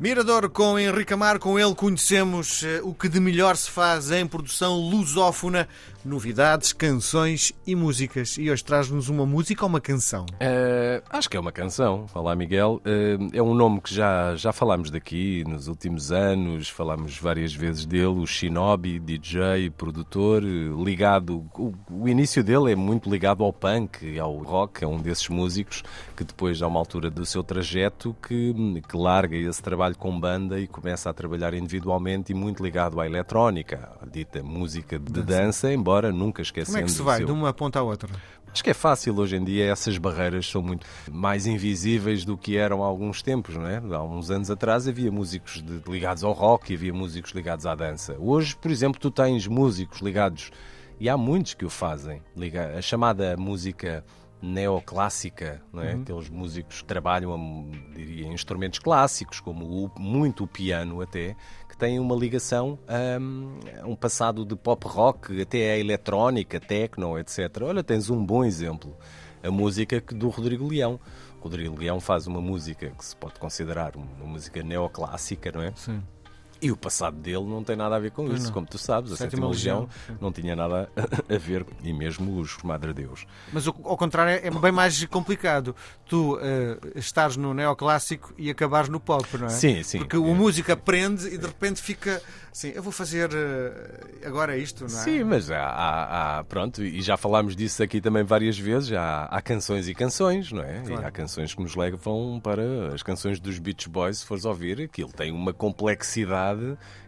Mirador com Henrique Amar, com ele conhecemos uh, o que de melhor se faz em produção lusófona, novidades, canções e músicas. E hoje traz-nos uma música ou uma canção? Uh, acho que é uma canção. Olá, Miguel. Uh, é um nome que já, já falámos daqui nos últimos anos, falámos várias vezes dele, o Shinobi, DJ, produtor, ligado. O, o início dele é muito ligado ao punk, ao rock, é um desses músicos que depois, a uma altura do seu trajeto, que, que larga esse trabalho trabalho com banda e começa a trabalhar individualmente e muito ligado à eletrónica, à dita música de dança, embora nunca esquecendo Como é que se vai seu... de uma ponta à outra? Acho que é fácil hoje em dia, essas barreiras são muito mais invisíveis do que eram há alguns tempos, não é? Há uns anos atrás havia músicos de, ligados ao rock e havia músicos ligados à dança. Hoje, por exemplo, tu tens músicos ligados, e há muitos que o fazem, a chamada música neoclássica, não é? Uhum. aqueles músicos que trabalham diria, instrumentos clássicos, como o, muito o piano até, que têm uma ligação a, um passado de pop rock, até a eletrónica, techno, etc. Olha, tens um bom exemplo, a música do Rodrigo Leão. Rodrigo Leão faz uma música que se pode considerar uma música neoclássica, não é? Sim. E o passado dele não tem nada a ver com pois isso, não. como tu sabes. A Sétima, Sétima Legião, não tinha nada a ver, e mesmo os Madre Deus. Mas ao contrário é bem mais complicado. Tu uh, estares no neoclássico e acabares no pop, não é? Sim, sim. Porque o músico aprende e de repente fica assim, eu vou fazer uh, agora isto, não é? Sim, mas há, há, há, pronto, e já falámos disso aqui também várias vezes, há, há canções e canções, não é? Claro. E há canções que nos levam para as canções dos Beach Boys, se fores ouvir, aquilo tem uma complexidade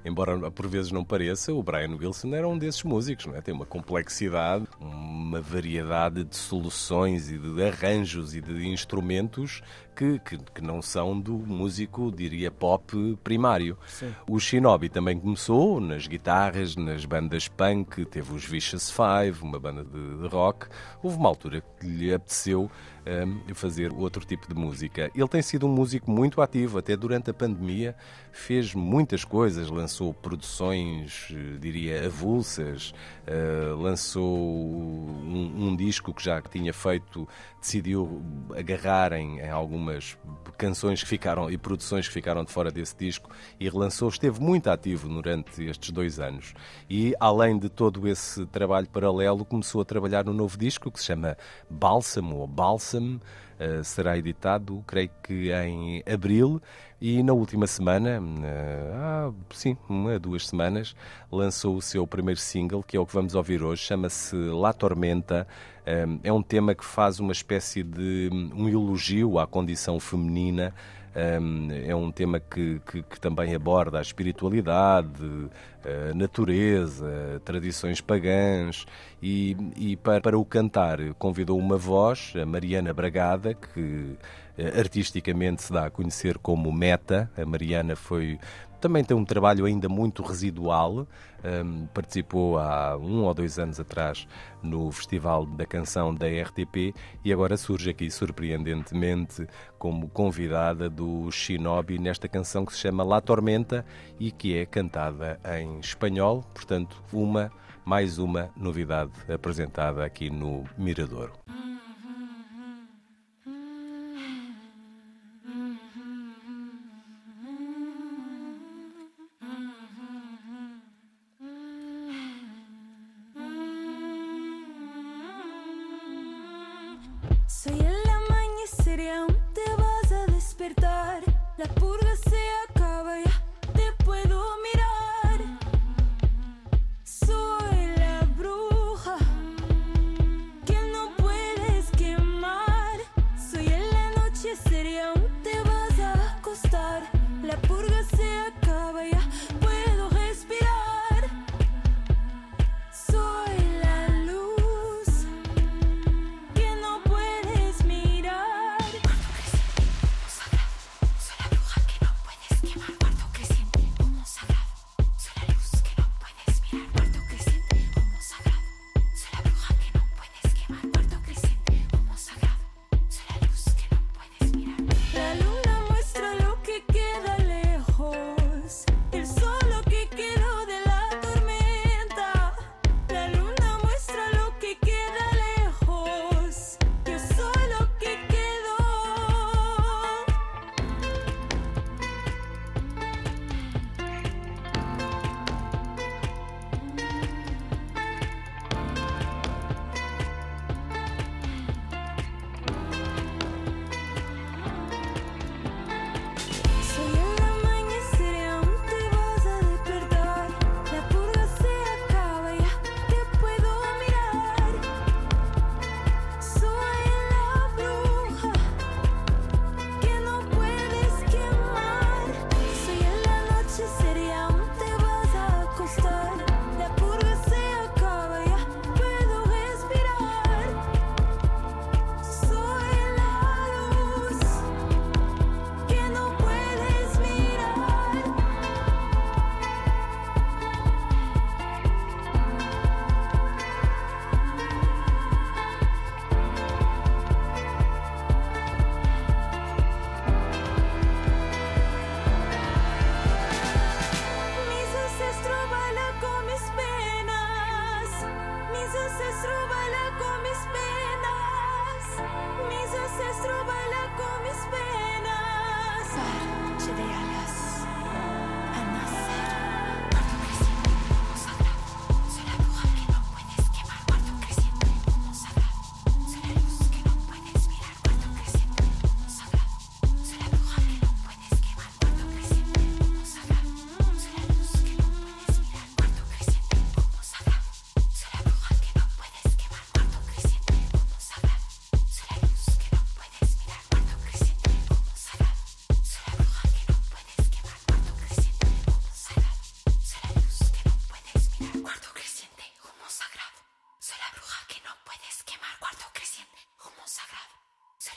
embora por vezes não pareça, o Brian Wilson era um desses músicos, não é? Tem uma complexidade, uma variedade de soluções e de arranjos e de instrumentos que, que, que não são do músico, diria, pop primário. Sim. O Shinobi também começou nas guitarras, nas bandas punk, teve os Vicious Five, uma banda de, de rock. Houve uma altura que lhe apeteceu um, fazer outro tipo de música. Ele tem sido um músico muito ativo, até durante a pandemia, fez muitas coisas, lançou produções, diria, avulsas, uh, lançou um, um, disco que já tinha feito, decidiu agarrar em, em algumas canções que ficaram e produções que ficaram de fora desse disco e relançou. Esteve muito ativo durante estes dois anos. E, além de todo esse trabalho paralelo, começou a trabalhar no novo disco que se chama Bálsamo ou Balsam. Uh, será editado, creio que em abril, e na última semana, ah, sim, uma, duas semanas, lançou o seu primeiro single, que é o que vamos ouvir hoje, chama-se La Tormenta. É um tema que faz uma espécie de um elogio à condição feminina. É um tema que, que, que também aborda a espiritualidade, a natureza, tradições pagãs e, e para, para o cantar convidou uma voz, a Mariana Bragada, que eh, artisticamente se dá a conhecer como Meta. A Mariana foi também tem um trabalho ainda muito residual. Um, participou há um ou dois anos atrás no Festival da Canção da RTP e agora surge aqui surpreendentemente como convidada do Shinobi nesta canção que se chama La Tormenta e que é cantada em espanhol. Portanto, uma mais uma novidade apresentada aqui no Miradouro. La purga se acaba, ya te puedo mirar. Soy la bruja que no puedes quemar. Soy el anochecer y aún te vas a acostar.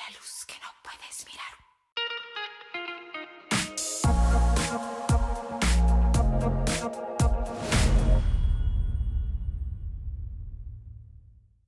la luz que no puedes mirar.